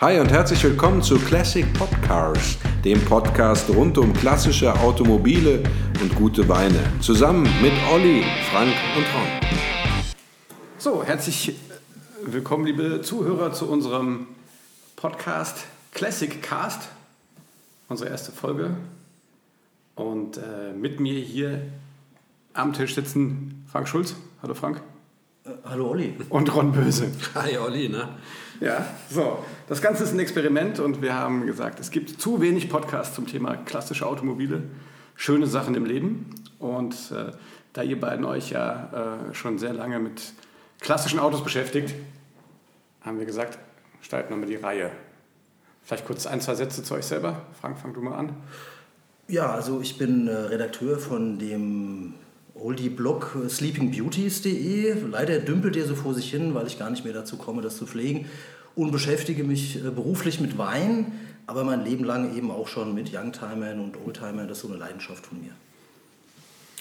Hi und herzlich willkommen zu Classic Podcars, dem Podcast rund um klassische Automobile und gute Weine. Zusammen mit Olli, Frank und Ron. So, herzlich willkommen, liebe Zuhörer, zu unserem Podcast Classic Cast, unsere erste Folge. Und äh, mit mir hier am Tisch sitzen Frank Schulz. Hallo Frank. Äh, hallo Olli. Und Ron Böse. Hi Olli, ne? Ja, so. Das Ganze ist ein Experiment und wir haben gesagt, es gibt zu wenig Podcasts zum Thema klassische Automobile, schöne Sachen im Leben. Und äh, da ihr beiden euch ja äh, schon sehr lange mit klassischen Autos beschäftigt, haben wir gesagt, starten wir mal die Reihe. Vielleicht kurz ein, zwei Sätze zu euch selber. Frank, fang du mal an. Ja, also ich bin äh, Redakteur von dem Oldie-Blog sleepingbeauties.de. Leider dümpelt der so vor sich hin, weil ich gar nicht mehr dazu komme, das zu pflegen. Und beschäftige mich äh, beruflich mit Wein, aber mein Leben lang eben auch schon mit Youngtimern und Oldtimern. Das ist so eine Leidenschaft von mir.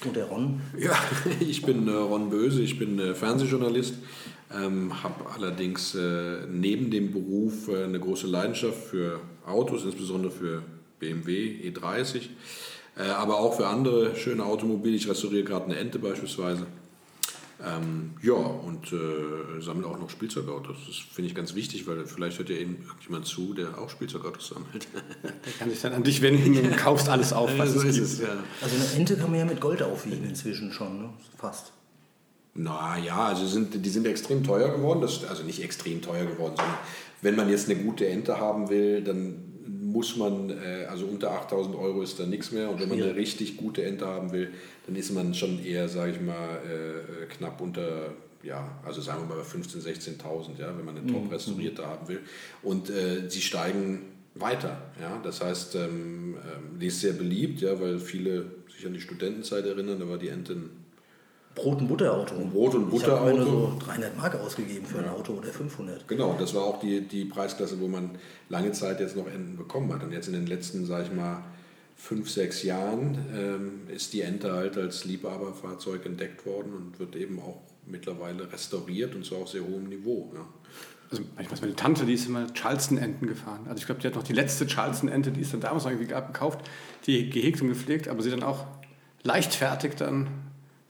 Und der Ron? Ja, ich bin äh, Ron Böse, ich bin äh, Fernsehjournalist, ähm, habe allerdings äh, neben dem Beruf eine große Leidenschaft für Autos, insbesondere für BMW E30 äh, aber auch für andere schöne Automobile. Ich restauriere gerade eine Ente beispielsweise. Ähm, ja, und äh, sammle auch noch Spielzeugautos. Das finde ich ganz wichtig, weil vielleicht hört ja eben jemand zu, der auch Spielzeugautos sammelt. Der kann sich dann an dich wenden und kaufst alles auf, was so es ist gibt. es, ja. Also eine Ente kann man ja mit Gold aufwiegen inzwischen schon, ne? fast. Na ja, also sind, die sind extrem teuer geworden. Das, also nicht extrem teuer geworden, sondern wenn man jetzt eine gute Ente haben will, dann muss man, äh, also unter 8000 Euro ist da nichts mehr. Und wenn man eine richtig gute Ente haben will, dann ist man schon eher, sage ich mal, äh, knapp unter, ja, also sagen wir mal bei 15.000, 16.000, ja, wenn man eine top restaurierte haben will. Und äh, sie steigen weiter. Ja? Das heißt, ähm, ähm, die ist sehr beliebt, ja, weil viele sich an die Studentenzeit erinnern, da war die Ente ein Brot- und Butterauto. Brot- und Ich habe Butterauto. so 300 Mark ausgegeben für ein Auto oder 500. Genau, das war auch die, die Preisklasse, wo man lange Zeit jetzt noch Enten bekommen hat. Und jetzt in den letzten, sage ich mal, fünf, sechs Jahren ähm, ist die Ente halt als Liebhaberfahrzeug entdeckt worden und wird eben auch mittlerweile restauriert und zwar auf sehr hohem Niveau. Ja. Also ich weiß, meine Tante, die ist immer Charleston-Enten gefahren. Also ich glaube, die hat noch die letzte Charleston-Ente, die es dann damals noch irgendwie gab, gekauft, die gehegt und gepflegt, aber sie dann auch leichtfertig dann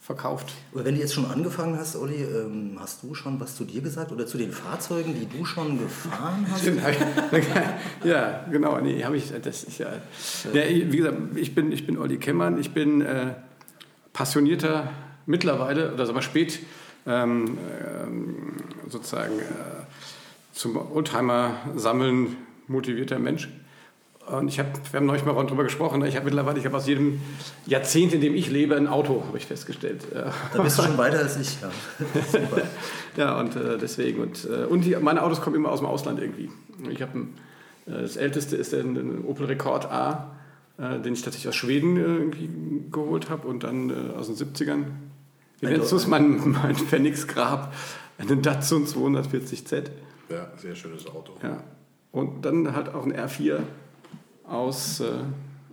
verkauft. Aber wenn du jetzt schon angefangen hast, Olli, ähm, hast du schon was zu dir gesagt oder zu den Fahrzeugen, die du schon gefahren hast? Stimmt, ja, genau. Nee, habe ich. Das ist ja. ja. Wie gesagt, ich bin, ich bin Olli Kemmern. Ich bin äh, passionierter mittlerweile oder sagen wir spät ähm, ähm, sozusagen äh, zum Oldtimer-Sammeln motivierter Mensch. Und ich habe, wir haben neulich mal darüber gesprochen. Ich habe mittlerweile, ich habe aus jedem Jahrzehnt, in dem ich lebe, ein Auto, habe ich festgestellt. Da bist du schon weiter als ich. Ja. Super. ja, und äh, deswegen. Und, äh, und die, meine Autos kommen immer aus dem Ausland irgendwie. Ich habe äh, das älteste ist ein, ein Opel Rekord A, äh, den ich tatsächlich aus Schweden äh, geholt habe und dann äh, aus den 70ern. Wie nennst du es? Mein, mein Phoenix-Grab, einen Datsun 240Z. ja, sehr schönes Auto. Ja. Und dann halt auch ein R4 aus, äh,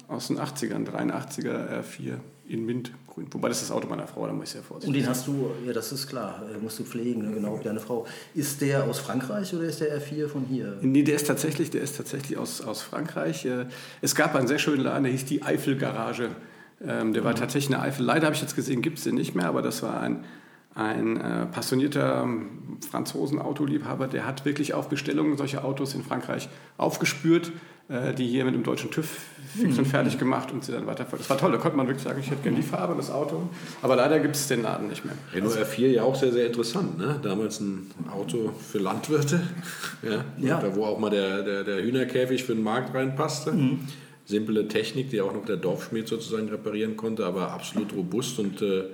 aus den 80ern, 83er R4 in Mintgrün. Wobei das ist das Auto meiner Frau, da muss ich sehr Und vorsichtig den hast du, ja, das ist klar, äh, musst du pflegen, ne? genau, wie deine Frau. Ist der aus Frankreich oder ist der R4 von hier? Nee, der ist tatsächlich, der ist tatsächlich aus, aus Frankreich. Äh, Es gab einen sehr schönen Laden, der hieß die Eifelgarage. Ähm, Der war tatsächlich eine Eifel. Leider habe ich jetzt gesehen, gibt es den nicht mehr, aber das war ein, ein äh, passionierter ähm, Franzosen-Autoliebhaber, der hat wirklich auf Bestellungen solche Autos in Frankreich aufgespürt, äh, die hier mit dem deutschen TÜV fix und fertig gemacht und sie dann weiter. Das war toll, da konnte man wirklich sagen, ich hätte gerne die Farbe, das Auto. Aber leider gibt es den Laden nicht mehr. Renault R4 ja auch sehr, sehr interessant. Ne? Damals ein Auto für Landwirte, ja, Ja. Da, wo auch mal der, der, der Hühnerkäfig für den Markt reinpasste. Simple Technik, die auch noch der Dorfschmied sozusagen reparieren konnte, aber absolut robust und äh,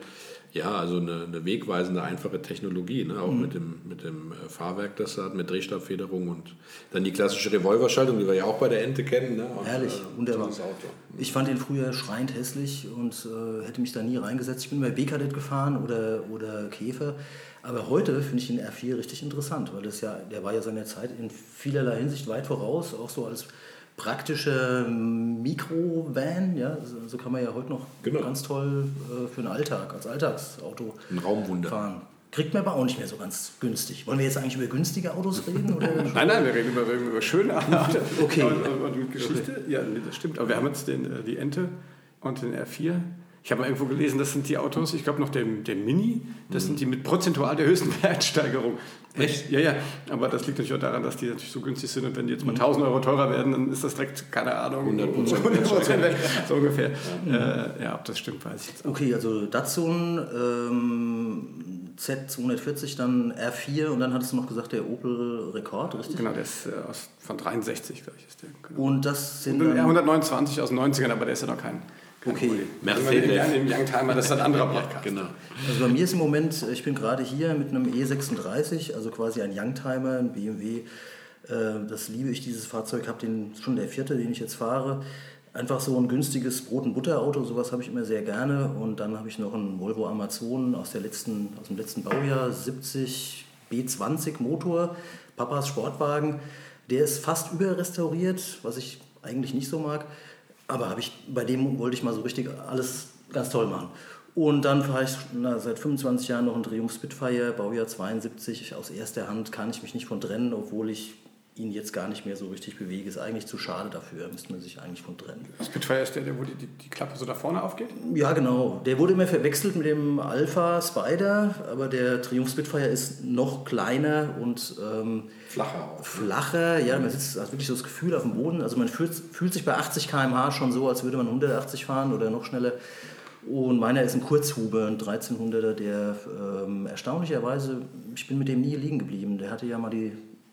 ja, also eine, eine wegweisende, einfache Technologie, ne? auch mit dem, mit dem äh, Fahrwerk, das er hat, mit Drehstabfederung und dann die klassische Revolverschaltung, die wir ja auch bei der Ente kennen. Ne? Und, Herrlich, äh, wunderbar. Auto. Ich fand den früher schreiend hässlich und äh, hätte mich da nie reingesetzt. Ich bin immer B-Kadett gefahren oder, oder Käfer. Aber heute finde ich den R4 richtig interessant, weil das ja, der war ja seiner Zeit in vielerlei Hinsicht weit voraus, auch so als praktische Mikro-Van, ja, so, kann man ja heute noch Genau. ganz toll äh, für den Alltag, als Alltagsauto Ein Raumwunder. fahren. kriegt man aber auch nicht mehr so ganz günstig. Wollen wir jetzt eigentlich über günstige Autos reden? Oder? nein, nein, wir reden über, über schöne Autos. Okay. Und, und, und Geschichte. Ja, das stimmt. Aber wir haben jetzt den, äh, die Ente und den R4. Ich habe mal irgendwo gelesen, das sind die Autos, ich glaube noch der, der Mini, das sind die mit prozentual der höchsten Wertsteigerung. Echt? Ja, ja. Aber das liegt natürlich auch daran, dass die natürlich so günstig sind und wenn die jetzt mal 1000 Euro teurer werden, dann ist das direkt, keine Ahnung, 100% 100% weg. So ungefähr. Ja. Äh, ja, ob das stimmt, weiß ich jetzt auch. Okay, also Datsun ähm, Z240, dann R4 und dann hattest du noch gesagt, der Opel Rekord, richtig? Genau, der ist äh, aus, von 63, glaube ich, ist der. Genau. Und das sind Und dann, der 129 aus den 90ern, aber der ist ja noch kein. Okay. Mercedes. Wenn wir den Youngtimer, das ist ein anderer Podcast. Genau. Also bei mir ist im Moment, ich bin gerade hier mit einem E36, also quasi ein Youngtimer, ein BMW. Äh, Das liebe ich, dieses Fahrzeug, habe den schon der vierte, den ich jetzt fahre. Einfach so ein günstiges Brot- und Butterauto, sowas habe ich immer sehr gerne. Und dann habe ich noch einen Volvo Amazon aus, der letzten, aus dem letzten Baujahr, 70 B20 Motor, Papas Sportwagen. Der ist fast überrestauriert, was ich eigentlich nicht so mag. Aber habe ich, bei dem wollte ich mal so richtig alles ganz toll machen. Und dann fahre ich na, seit 25 Jahren noch einen Triumph Spitfire, Baujahr 72. Aus erster Hand kann ich mich nicht von trennen, obwohl ich ihn jetzt gar nicht mehr so richtig bewege. Ist eigentlich zu schade dafür, müsste man sich eigentlich von trennen. Spitfire ist der, der wo die, die, Klappe so da vorne aufgeht? Ja, genau. Der wurde immer verwechselt mit dem Alpha Spider, aber der Triumph Spitfire ist noch kleiner und ähm, Flacher auch. flacher. Ja, man sitzt hat wirklich so das Gefühl auf dem Boden. Also man fühlt, fühlt sich bei 80 km/h schon so, als würde man 180 fahren oder noch schneller. Und meiner ist ein Kurzhuber, ein 1300er, der ähm, erstaunlicherweise, ich bin mit dem nie liegen geblieben. Der hatte ja mal die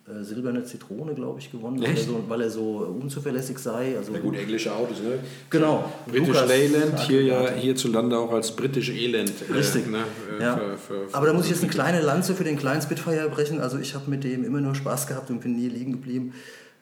äh, silberne Zitrone, glaube ich, gewonnen, weil er, so, weil er so unzuverlässig sei. Also, Ja gut, englische Autos, ne? Genau. British Leyland, hier ja hierzulande auch als britisch Elend. äh, Richtig. ne, äh, Ja. für- für- Aber da muss ich jetzt eine kleine Lanze für den kleinen Spitfire brechen. Also ich habe mit dem immer nur Spaß gehabt und bin nie liegen geblieben.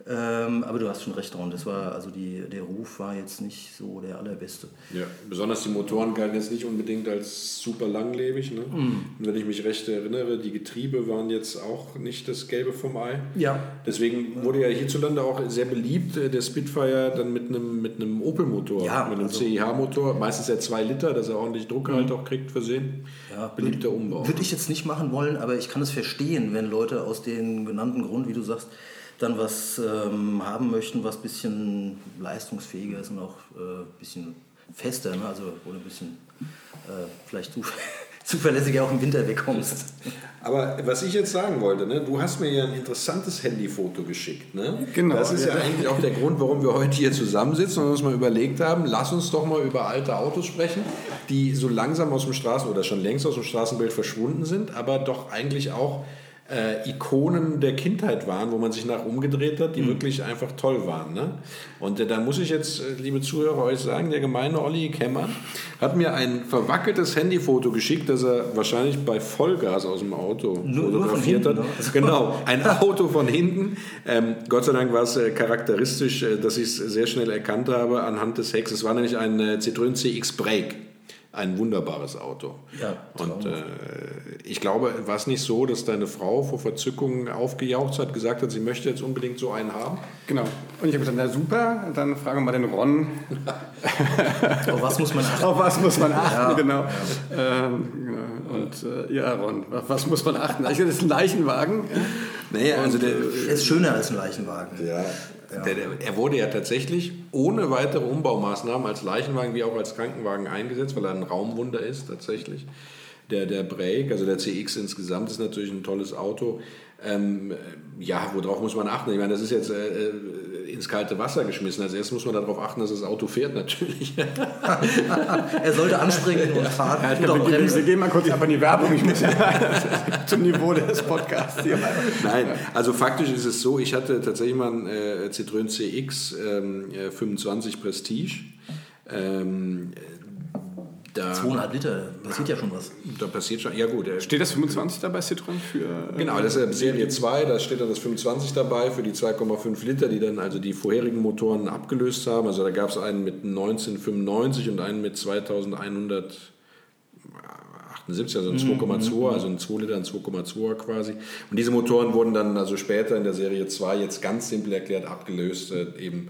Ähm, aber du hast schon recht, Ron. Das war, also die, der Ruf war jetzt nicht so der allerbeste. Ja, besonders die Motoren galten jetzt nicht unbedingt als super langlebig. Ne? Mhm. Und wenn ich mich recht erinnere, die Getriebe waren jetzt auch nicht das Gelbe vom Ei. Ja. Deswegen wurde ja hierzulande auch sehr beliebt, äh, der Spitfire dann mit einem, mit einem Opel-Motor, Ja, mit einem also- CIH-Motor, meistens ja 2 Liter, dass er ordentlich Druck halt auch kriegt, versehen. Ja, Beliebter Umbau. Würde ich jetzt nicht machen wollen, aber ich kann es verstehen, wenn Leute aus dem genannten Grund, wie du sagst, dann was ähm, haben möchten, was ein bisschen leistungsfähiger ist und auch ein äh, bisschen fester, ne? also wo du ein bisschen äh, vielleicht zu, zuverlässiger auch im Winter wegkommst. Aber was ich jetzt sagen wollte, ne, du hast mir ja ein interessantes Handyfoto geschickt. Ne? Genau, Das ist ja, ja. eigentlich auch der Grund, warum wir heute hier zusammensitzen und uns mal überlegt haben, lass uns doch mal über alte Autos sprechen, die so langsam aus dem Straßen oder schon längst aus dem Straßenbild verschwunden sind, aber doch eigentlich auch äh, Ikonen der Kindheit waren, wo man sich nach umgedreht hat, die wirklich einfach toll waren. Ne? Und äh, da muss ich jetzt, äh, liebe Zuhörer, euch sagen, der gemeine Olli Kemmer hat mir ein verwackeltes Handyfoto geschickt, das er wahrscheinlich bei Vollgas aus dem Auto Nur- nur fotografiert hinten, hat. ne? Genau, ein Auto von hinten. Ähm, Gott sei Dank war es äh, charakteristisch, äh, dass ich es sehr schnell erkannt habe anhand des Hecks. Es war nämlich ein äh, Citroën CX Break. Ein wunderbares Auto. Ja, Und äh, ich glaube, war es nicht so, dass deine Frau vor Verzückung aufgejaucht hat, gesagt hat, sie möchte jetzt unbedingt so einen haben? Genau. Und ich habe gesagt, na super, dann fragen wir mal den Ron, Auf was muss man achten? auf was muss man achten, Ja, genau. Ähm, genau. Und äh, ja, Ron, auf was muss man achten? Ich, das ist ein Leichenwagen. Naja, also der, Er ist schöner als ein Leichenwagen. Ja, Der, der, er wurde ja tatsächlich ohne weitere Umbaumaßnahmen als Leichenwagen wie auch als Krankenwagen eingesetzt, weil er ein Raumwunder ist tatsächlich. Der, der Break, also der CX insgesamt, ist natürlich ein tolles Auto. Ähm, ja, worauf muss man achten? Ich meine, das ist jetzt äh, äh, ins kalte Wasser geschmissen. Als erstes muss man darauf achten, dass das Auto fährt natürlich. Er sollte anspringen und fahren Ja, auch wir, gehen, wir bremsen. gehen mal kurz ab in die Werbung. Ich muss ja zum Niveau des Podcasts hier. Nein, also faktisch ist es so, ich hatte tatsächlich mal einen äh, Citroën CX ähm, äh, 25 Prestige. Ähm, da, Zweieinhalb Liter, passiert ja schon was. da passiert schon, ja gut. äh, Steht das 25 da bei Citroën für? äh, Genau, das ist ja Serie 2, da steht dann das 25 dabei für die 2,5 Liter, die dann also die vorherigen Motoren abgelöst haben. Also da gab es einen mit 1995 und einen mit 2178, also ein 2,2, also ein 2 Liter, ein 2,2 quasi. Und diese Motoren wurden dann also später in der Serie 2 jetzt ganz simpel erklärt abgelöst, äh, eben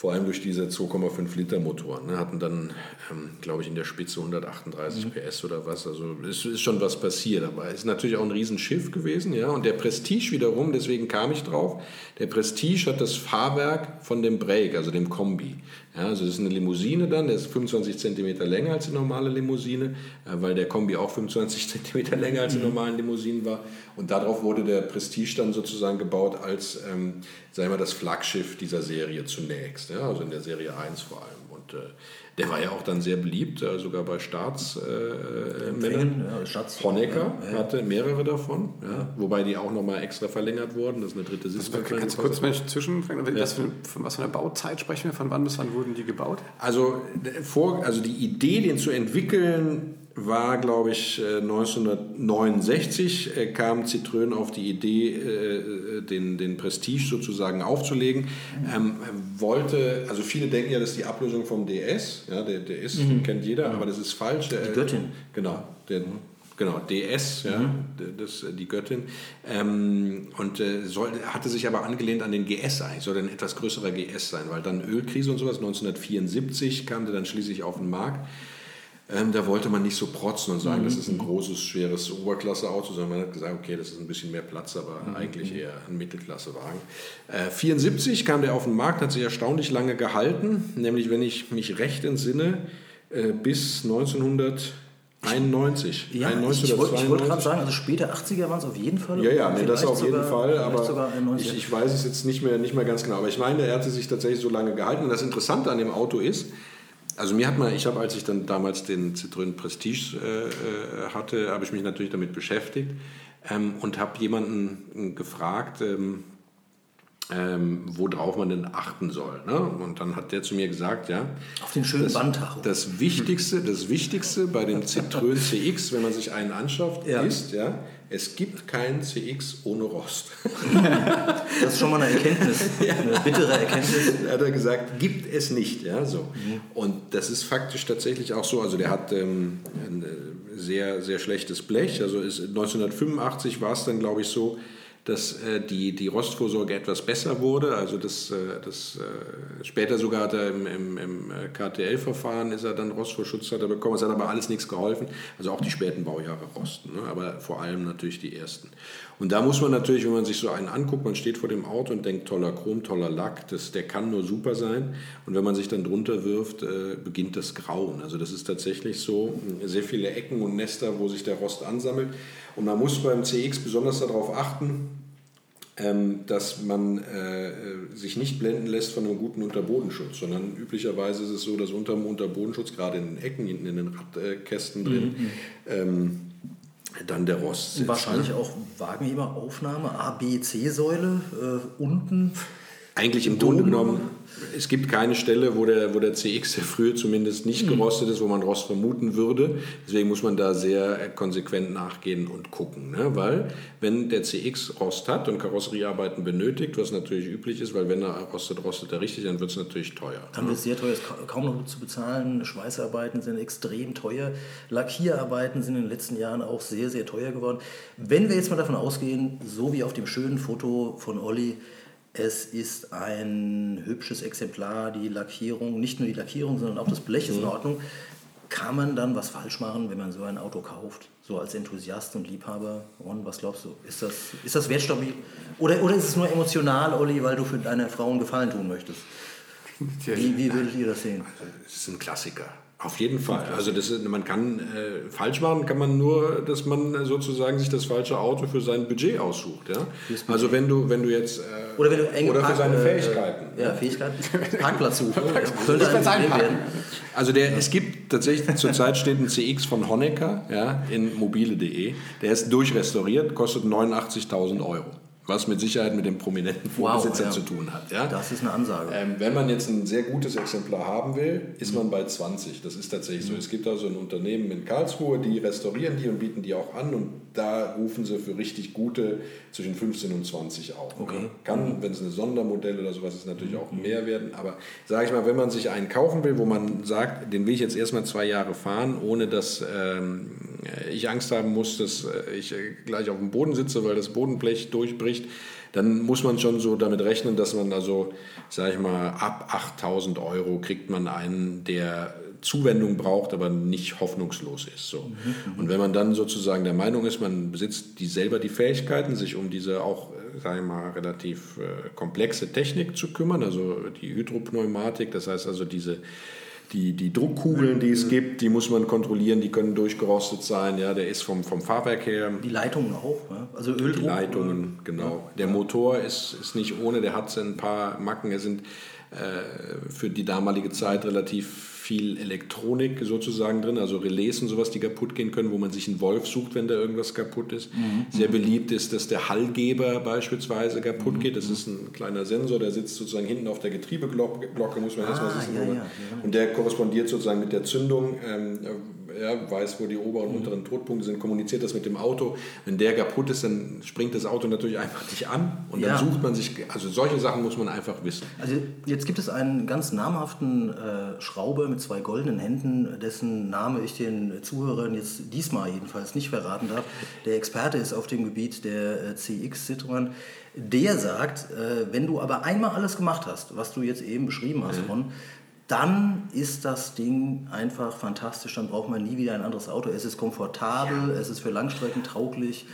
vor allem durch diese 2,5 Liter Motoren. Ne, hatten dann, ähm, glaube ich, in der Spitze 138 mhm. PS oder was. Also es ist schon was passiert, aber es ist natürlich auch ein Riesenschiff gewesen. Ja? Und der Prestige wiederum, deswegen kam ich drauf, der Prestige hat das Fahrwerk von dem Break, also dem Kombi. Ja, also das ist eine Limousine dann, der ist 25 cm länger als die normale Limousine, äh, weil der Kombi auch 25 cm länger als die mhm. normalen Limousinen war. Und darauf wurde der Prestige dann sozusagen gebaut als, ähm, sagen wir, das Flaggschiff dieser Serie zunächst, ja, also in der Serie 1 vor allem. Und äh, der war ja auch dann sehr beliebt, äh, sogar bei Staatsmännern. Äh, ja, Staats Honecker ja, ja. hatte mehrere davon, wobei die auch nochmal extra verlängert wurden. Das ist eine dritte Sitzbank. Kannst du kurz mal zwischenfragen, was, für, von was für einer Bauzeit sprechen wir? Von wann bis wann wurden die gebaut? Also, vor, also die Idee, den zu entwickeln, war, glaube ich, 1969 äh, äh, kam Citroën auf die Idee, äh, den, den Prestige sozusagen aufzulegen. Ähm, wollte, also viele denken ja, das ist die Ablösung vom DS. Ja, der DS mhm. kennt jeder, aber das ist falsch. Die Göttin. Genau, der, Genau, DS, ja, mhm. das, die Göttin. Ähm, und äh, soll, hatte sich aber angelehnt an den GS eigentlich, soll ein etwas größerer GS sein, weil dann Ölkrise und sowas, 1974 kam der dann schließlich auf den Markt. Ähm, da wollte man nicht so protzen und sagen, mhm. das ist ein großes, schweres Oberklasseauto, sondern man hat gesagt, okay, das ist ein bisschen mehr Platz, aber mhm. eigentlich eher ein Mittelklassewagen. Äh, 74 kam der auf den Markt, hat sich erstaunlich lange gehalten, nämlich wenn ich mich recht entsinne, äh, bis 1991. Ja, 91 ich, wollte wollt gerade sagen, also später 80er waren es auf jeden Fall. Ja, ja, nee, das auf jeden sogar, Fall, aber ich, ich, weiß es jetzt nicht mehr, nicht mehr ganz genau. Aber ich meine, er hatte sich tatsächlich so lange gehalten. Und das Interessante an dem Auto ist, also mir hat man, ich habe, als ich dann damals den Citroën Prestige äh, äh, hatte, habe ich mich natürlich damit beschäftigt ähm, und habe jemanden gefragt, ähm, ähm, worauf man denn achten soll. Ne? Und dann hat der zu mir gesagt, ja. Auf den schönen das, Bandtacho. Das Wichtigste, das Wichtigste bei dem Citroën CX, wenn man sich einen anschafft, ja. ist, ja, es gibt keinen CX ohne Rost. das ist schon mal eine Erkenntnis, eine bittere Erkenntnis. Hat er gesagt, gibt es nicht. Ja, so. Mhm. Und das ist faktisch tatsächlich auch so. Also der hat ähm, ein äh, sehr, sehr schlechtes Blech. Also ist, 1985 war es dann, glaube ich, so, dass äh, die, die Rostvorsorge etwas besser wurde. Also das, äh, das äh, später sogar hat er im, im, im äh, KTL-Verfahren ist er dann Rostvorschutz hat er bekommen. Es hat aber alles nichts geholfen. Also auch die späten Baujahre rosten, ne? aber vor allem natürlich die ersten. Und da muss man natürlich, wenn man sich so einen anguckt, man steht vor dem Auto und denkt, toller Chrom, toller Lack, das, der kann nur super sein. Und wenn man sich dann drunter wirft, äh, beginnt das Grauen. Also das ist tatsächlich so, sehr viele Ecken und Nester, wo sich der Rost ansammelt. Und man muss beim CX besonders darauf achten, ähm, dass man äh, sich nicht blenden lässt von einem guten Unterbodenschutz, sondern üblicherweise ist es so, dass unter dem Unterbodenschutz, gerade in den Ecken, hinten in den Radkästen drin, mhm. ähm, dann der Rost. Wahrscheinlich ne? auch Wagenheberaufnahme, A, B, C-Säule äh, unten. Eigentlich im Grunde genommen es gibt keine Stelle, wo der, wo der CX der früher zumindest nicht mhm. gerostet ist, wo man Rost vermuten würde. Deswegen muss man da sehr konsequent nachgehen und gucken. Ne? Weil wenn der CX Rost hat und Karosseriearbeiten benötigt, was natürlich üblich ist, weil wenn er rostet, rostet er richtig, dann wird es natürlich teuer. Dann wird es sehr teuer, ist kaum noch zu bezahlen. Schweißarbeiten sind extrem teuer. Lackierarbeiten sind in den letzten Jahren auch sehr, sehr teuer geworden. Wenn wir jetzt mal davon ausgehen, so wie auf dem schönen Foto von Olli, es ist ein hübsches Exemplar, die Lackierung, nicht nur die Lackierung, sondern auch das Blech ist in mhm. Ordnung. Kann man dann was falsch machen, wenn man so ein Auto kauft? So als Enthusiast und Liebhaber? Und was glaubst du? Ist das, ist das wertstabil? Oder, oder ist es nur emotional, Olli, weil du für deine Frau einen Gefallen tun möchtest? Wie, wie würdet ihr das sehen? Es ist ein Klassiker. Auf jeden Fall. Also das ist, man kann äh, falsch machen, kann man nur, dass man sozusagen sich das falsche Auto für sein Budget aussucht. Ja? Also wenn du, wenn du jetzt äh, oder, wenn du enge oder für seine äh, Fähigkeiten. Äh, ja, Fähigkeiten. Parkplatz suchen. Könnte ein werden. Also der, es gibt tatsächlich zurzeit steht ein CX von Honecker ja, in mobile.de. Der ist durchrestauriert, kostet 89.000 Euro was mit Sicherheit mit dem prominenten Vorbesitzer wow, ja. zu tun hat. Ja? Das ist eine Ansage. Ähm, wenn man jetzt ein sehr gutes Exemplar haben will, ist mhm. man bei 20. Das ist tatsächlich mhm. so. Es gibt also ein Unternehmen in Karlsruhe, die restaurieren die und bieten die auch an und da rufen sie für richtig gute zwischen 15 und 20 auf. Okay. Kann, mhm. wenn es eine Sondermodell oder sowas ist, natürlich auch mhm. mehr werden. Aber sage ich mal, wenn man sich einen kaufen will, wo man sagt, den will ich jetzt erstmal zwei Jahre fahren, ohne dass ähm, ich Angst haben muss, dass äh, ich äh, gleich auf dem Boden sitze, weil das Bodenblech durchbricht, dann muss man schon so damit rechnen, dass man also, sag ich mal, ab 8000 Euro kriegt man einen, der Zuwendung braucht, aber nicht hoffnungslos ist. So. Mhm, und wenn man dann sozusagen der Meinung ist, man besitzt die selber die Fähigkeiten, sich um diese auch, sage ich mal, relativ äh, komplexe Technik zu kümmern, also die Hydropneumatik, das heißt also diese die, die Druckkugeln, die es mhm. gibt, die muss man kontrollieren, die können durchgerostet sein. Ja, der ist vom, vom Fahrwerk her. Die Leitungen auch, ne? also Öldruck. Die Leitungen, genau. Der Motor ist, ist nicht ohne, der hat ein paar Macken. Er sind äh, für die damalige Zeit relativ viel Elektronik sozusagen drin, also Relais und sowas, die kaputt gehen können, wo man sich einen Wolf sucht, wenn da irgendwas kaputt ist. Mhm. Sehr beliebt ist, dass der Hallgeber beispielsweise kaputt mhm. geht. Das ist ein kleiner Sensor, der sitzt sozusagen hinten auf der Getriebeglocke, muss man ah, erstmal wissen. Ja, ja, ja. Und der korrespondiert sozusagen mit der Zündung. Ähm, ja, weiß, wo die oberen und unteren Todpunkte sind, kommuniziert das mit dem Auto. Wenn der kaputt ist, dann springt das Auto natürlich einfach nicht an und dann sucht man sich, also solche Sachen muss man einfach wissen. Also jetzt gibt es einen ganz namhaften äh, Schrauber mit zwei goldenen Händen, dessen Name ich den Zuhörern jetzt diesmal jedenfalls nicht verraten darf. Der Experte ist auf dem Gebiet der äh, CX Citroën. Der sagt, äh, wenn du aber einmal alles gemacht hast, was du jetzt eben beschrieben hast, mhm. Ron, dann ist das Ding einfach fantastisch. Dann braucht man nie wieder ein anderes Auto. Es ist komfortabel, ja. es ist für Langstrecken tauglich.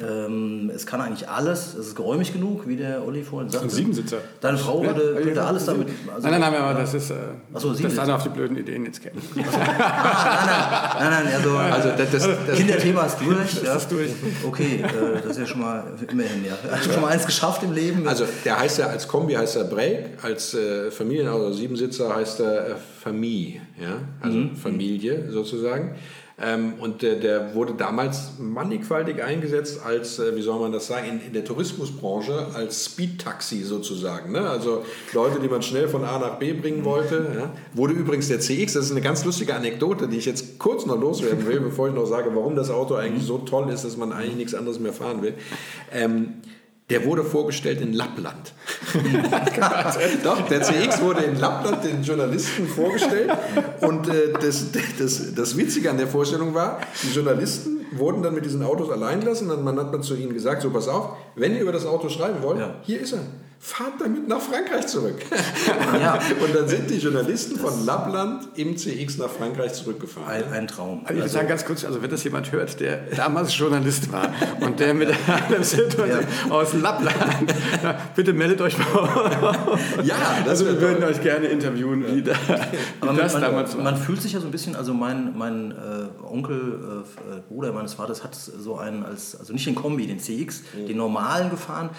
Ähm, es kann eigentlich alles, es ist geräumig genug, wie der Olli vorhin sagte. Ein Siebensitzer. Deine Frau würde, ja, würde alles damit. Also, nein, nein, nein, aber das ist. Äh, Achso, das dann auf die blöden Ideen jetzt kennen. ah, nein, nein, nein, also, also das, das, das Kinderthema ist durch. Das ja. ist durch. Okay, äh, das ist ja schon mal immerhin, ja. Hast schon mal eins geschafft im Leben. Also der heißt ja als Kombi heißt er Break, als äh, Familienauto Siebensitzer heißt er äh, Familie, ja, also mhm. Familie sozusagen. Ähm, und der, der, wurde damals mannigfaltig eingesetzt als, äh, wie soll man das sagen, in, in der Tourismusbranche als Speed-Taxi sozusagen. Ne? Also Leute, die man schnell von A nach B bringen wollte. Ja? Wurde übrigens der CX, das ist eine ganz lustige Anekdote, die ich jetzt kurz noch loswerden will, bevor ich noch sage, warum das Auto eigentlich so toll ist, dass man eigentlich nichts anderes mehr fahren will. Ähm, der wurde vorgestellt in Lappland. Doch, der CX wurde in Lappland den Journalisten vorgestellt. Und äh, das, das, das Witzige an der Vorstellung war, die Journalisten wurden dann mit diesen Autos allein gelassen. Dann hat man zu ihnen gesagt, so pass auf, wenn ihr über das Auto schreiben wollt, ja. hier ist er fahrt damit nach Frankreich zurück. Ja. und dann sind die Journalisten von Lappland im CX nach Frankreich zurückgefahren. Ein, ein Traum. Also ich also, sagen ganz kurz, also wenn das jemand hört, der damals Journalist war und der mit einem ja. aus Lappland, bitte meldet euch mal. ja, also wir würden euch gerne interviewen, wie, da, wie das man, damals war. Man fühlt sich ja so ein bisschen, also mein, mein äh, Onkel, äh, Bruder meines Vaters hat so einen als, also nicht den Kombi, den CX, mhm. den normalen gefahren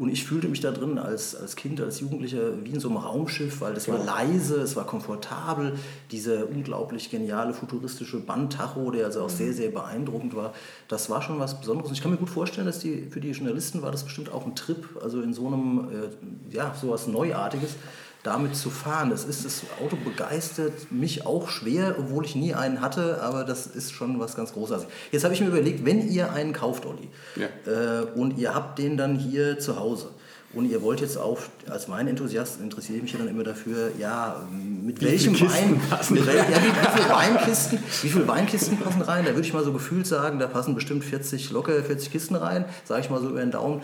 und ich fühlte mich da drin als, als Kind, als Jugendlicher wie in so einem Raumschiff, weil das war leise, es war komfortabel. Diese unglaublich geniale futuristische Bandtacho, der also auch sehr, sehr beeindruckend war, das war schon was Besonderes. Und ich kann mir gut vorstellen, dass die, für die Journalisten war das bestimmt auch ein Trip, also in so einem, äh, ja, sowas Neuartiges damit zu fahren. Das ist das Auto begeistert mich auch schwer, obwohl ich nie einen hatte, aber das ist schon was ganz Großartiges. Jetzt habe ich mir überlegt, wenn ihr einen kauft, Olli, ja. äh, und ihr habt den dann hier zu Hause und ihr wollt jetzt auch, als mein Enthusiast interessiere ich mich ja dann immer dafür, ja, mit wie welchem Wein, mit wel, ja, wie, wie viele Weinkisten, wie viele Weinkisten passen rein? Da würde ich mal so gefühlt sagen, da passen bestimmt 40, locker 40 Kisten rein, sage ich mal so über den Daumen,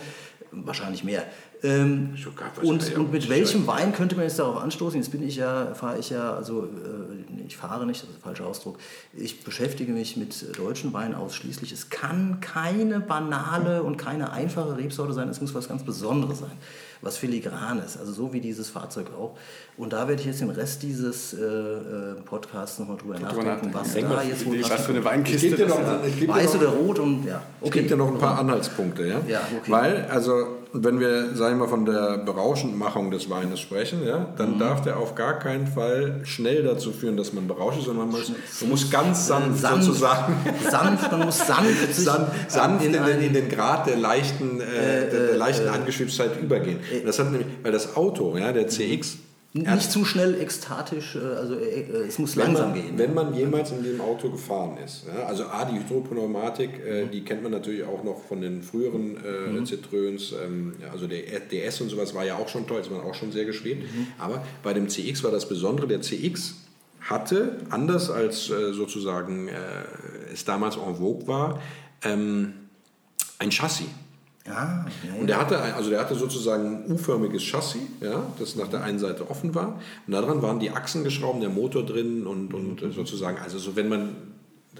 wahrscheinlich mehr. Ähm, und, und mit welchem Wein könnte man jetzt darauf anstoßen? Jetzt bin ich ja, fahre ich ja, also äh, ich fahre nicht, das ist ein falscher Ausdruck. Ich beschäftige mich mit deutschen Weinen ausschließlich. Es kann keine banale und keine einfache Rebsorte sein, es muss was ganz Besonderes sein was filigranes, also so wie dieses Fahrzeug auch. Und da werde ich jetzt den Rest dieses äh, äh Podcasts nochmal drüber nachdenken, was da mal, jetzt wohl was für eine Weinkiste ist. Weiß oder rot und ja. Okay. Es gibt ja noch ein paar Anhaltspunkte, ja. ja okay. Weil, also wenn wir, sagen wir mal, von der Berauschendmachung des Weines sprechen, ja, dann mhm. darf der auf gar keinen Fall schnell dazu führen, dass man berauscht ist, sondern man muss, man muss ganz sanft, sanft sozusagen. Sanft, man muss sanft, sanft, sanft in, in, den, in, den Grad der leichten, äh, äh, der, der, leichten äh, Angeschwipstheit übergehen. Äh, das hat nämlich, weil das Auto, ja, der CX, nicht zu schnell ekstatisch, äh, also äh, äh, es muss wenn langsam man, gehen. Wenn man jemals in dem Auto gefahren ist, ja, also A, die Hydropneumatik, äh, mhm. die kennt man natürlich auch noch von den früheren äh, mhm. Citroëns, ähm, also der DS und sowas war ja auch schon toll, ist man auch schon sehr geschrieben. Mhm. Aber bei dem CX war das Besondere, der CX hatte, anders als äh, sozusagen es damals en vogue war, ähm, ein Chassis. Ah, ja, und der hatte, also der hatte sozusagen ein U-förmiges Chassis, ja, das nach der einen Seite offen war. Und daran waren die Achsen geschraubt, der Motor drin und, und sozusagen, also so wenn man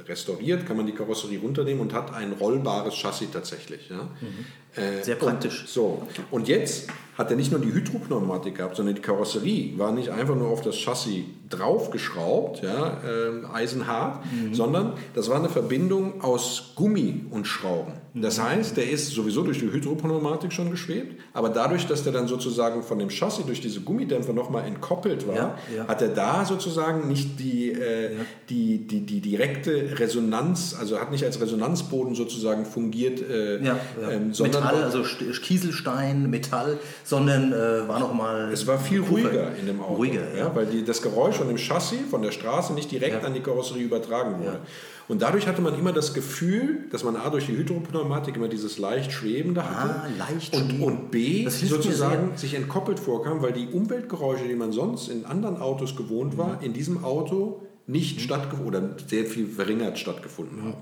restauriert, kann man die Karosserie runternehmen und hat ein rollbares Chassis tatsächlich. Ja. Mhm. Äh, Sehr praktisch. Und, so, und jetzt hat er nicht nur die Hydropneumatik gehabt, sondern die Karosserie war nicht einfach nur auf das Chassis draufgeschraubt, ja, äh, eisenhart, mhm. sondern das war eine Verbindung aus Gummi und Schrauben. Das mhm. heißt, der ist sowieso durch die Hydropneumatik schon geschwebt, aber dadurch, dass der dann sozusagen von dem Chassis durch diese Gummidämpfer nochmal entkoppelt war, ja, ja. hat er da sozusagen nicht die, äh, ja. die, die, die direkte Resonanz, also hat nicht als Resonanzboden sozusagen fungiert, äh, ähm, sondern Metall, also Kieselstein, Metall, sondern äh, war nochmal. Es war viel ruhiger in dem Auto. Ruhiger, ja. weil die, das Geräusch von dem Chassis, von der Straße nicht direkt ja. an die Karosserie übertragen wurde. Ja. Und dadurch hatte man immer das Gefühl, dass man A durch die Hydropneumatik immer dieses leicht Schwebende hatte ah, leicht und, und B sozusagen sich entkoppelt vorkam, weil die Umweltgeräusche, die man sonst in anderen Autos gewohnt war, mhm. in diesem Auto nicht mhm. stattgefunden oder sehr viel verringert stattgefunden haben.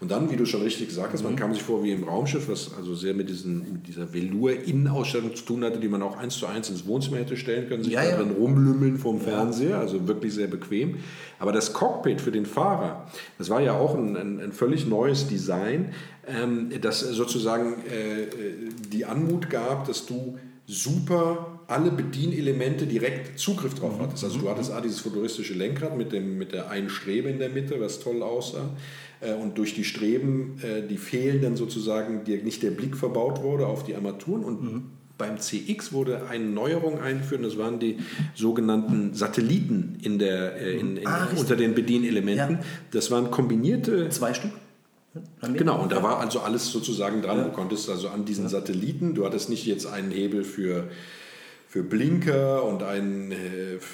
Und dann, wie du schon richtig gesagt hast, mhm. man kam sich vor wie im Raumschiff, was also sehr mit, diesen, mit dieser Velour-Innenausstattung zu tun hatte, die man auch eins zu eins ins Wohnzimmer hätte stellen können, sich ja, darin ja. rumlümmeln vom Fernseher, also wirklich sehr bequem. Aber das Cockpit für den Fahrer, das war ja auch ein, ein, ein völlig neues Design, ähm, das sozusagen äh, die Anmut gab, dass du super alle Bedienelemente direkt Zugriff drauf hattest. Also du hattest A, dieses futuristische Lenkrad mit, dem, mit der einen Strebe in der Mitte, was toll aussah. Äh, und durch die Streben, äh, die fehlen dann sozusagen, die, nicht der Blick verbaut wurde auf die Armaturen. Und mhm. beim CX wurde eine Neuerung eingeführt, das waren die sogenannten Satelliten in der, äh, in, in, ah, unter den Bedienelementen. Ja. Das waren kombinierte... Zwei Stück? Genau, und da war also alles sozusagen dran. Ja. Du konntest also an diesen Satelliten, du hattest nicht jetzt einen Hebel für für Blinker und einen,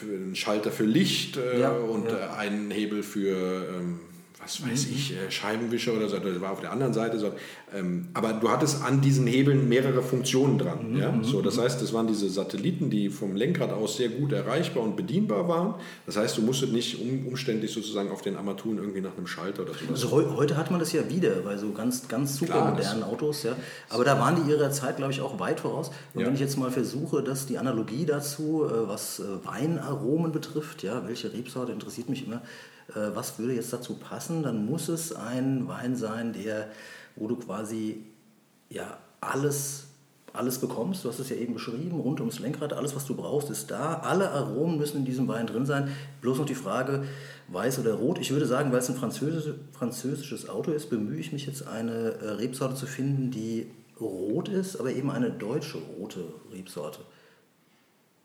einen Schalter für Licht ja, und ja. einen Hebel für ähm, was weiß mhm. ich, äh, Scheibenwischer oder so, das war auf der anderen Seite so. Ähm, aber du hattest an diesen Hebeln mehrere Funktionen dran. Mhm. Ja? Mhm, so, das mhm. heißt, das waren diese Satelliten, die vom Lenkrad aus sehr gut erreichbar und bedienbar waren. Das heißt, du musstest nicht um, umständlich sozusagen auf den Armaturen irgendwie nach einem Schalter oder so. Also heute hat man das ja wieder bei so ganz, ganz super modernen Autos. Ja? Aber da waren die ihrer Zeit, glaube ich, auch weit voraus. Und ja. wenn ich jetzt mal versuche, dass die Analogie dazu, äh, was äh, Weinaromen betrifft, ja, welche Rebsorte interessiert mich immer, äh, was würde jetzt dazu passen, dann muss es ein Wein sein, der, wo du quasi ja, alles, alles bekommst. Du hast es ja eben beschrieben, rund ums Lenkrad, alles, was du brauchst, ist da. Alle Aromen müssen in diesem Wein drin sein. Bloß noch die Frage, weiß oder rot. Ich würde sagen, weil es ein französisch, französisches Auto ist, bemühe ich mich jetzt eine äh, Rebsorte zu finden, die rot ist, aber eben eine deutsche rote Rebsorte.